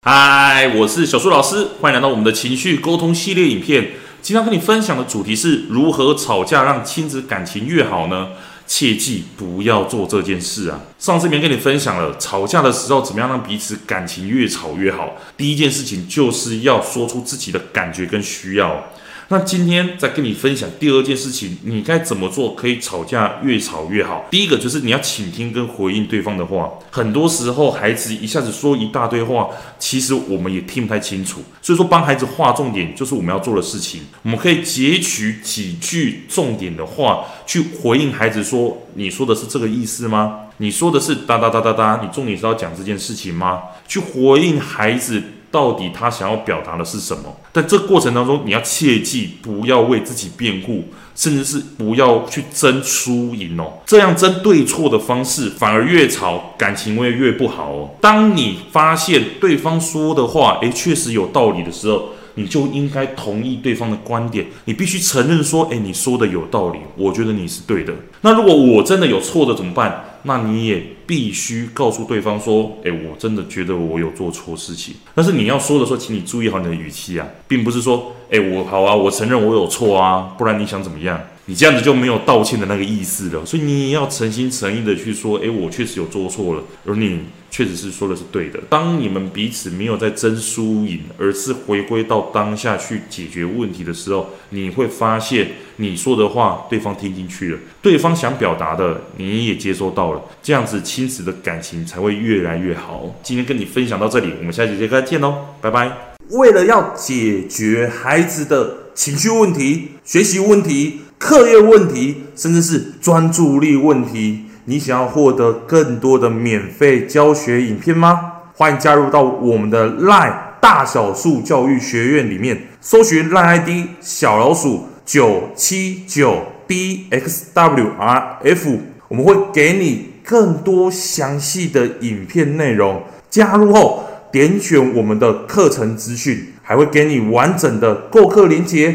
嗨，我是小树老师，欢迎来到我们的情绪沟通系列影片。今天跟你分享的主题是如何吵架让亲子感情越好呢？切记不要做这件事啊！上次没跟你分享了，吵架的时候怎么样让彼此感情越吵越好？第一件事情就是要说出自己的感觉跟需要。那今天再跟你分享第二件事情，你该怎么做可以吵架越吵越好？第一个就是你要倾听跟回应对方的话。很多时候孩子一下子说一大堆话，其实我们也听不太清楚。所以说帮孩子划重点就是我们要做的事情。我们可以截取几句重点的话去回应孩子说：“你说的是这个意思吗？你说的是哒哒哒哒哒，你重点是要讲这件事情吗？”去回应孩子。到底他想要表达的是什么？但这过程当中，你要切记不要为自己辩护，甚至是不要去争输赢哦。这样争对错的方式，反而越吵感情会越不好哦。当你发现对方说的话，诶，确实有道理的时候，你就应该同意对方的观点。你必须承认说，诶，你说的有道理，我觉得你是对的。那如果我真的有错的怎么办？那你也必须告诉对方说：“诶，我真的觉得我有做错事情。”但是你要说的时候，请你注意好你的语气啊，并不是说：“诶，我好啊，我承认我有错啊，不然你想怎么样？”你这样子就没有道歉的那个意思了。所以你也要诚心诚意的去说：“诶，我确实有做错了。”而你确实是说的是对的。当你们彼此没有在争输赢，而是回归到当下去解决问题的时候，你会发现你说的话对方听进去了，对方想表达的你也接收到了。这样子亲子的感情才会越来越好。今天跟你分享到这里，我们下期节课再见喽，拜拜。为了要解决孩子的情绪问题、学习问题、课业问题，甚至是专注力问题，你想要获得更多的免费教学影片吗？欢迎加入到我们的 LINE 大小数教育学院里面，搜寻 LINE ID 小老鼠九七九 dxwrf，我们会给你。更多详细的影片内容，加入后点选我们的课程资讯，还会给你完整的购课链接，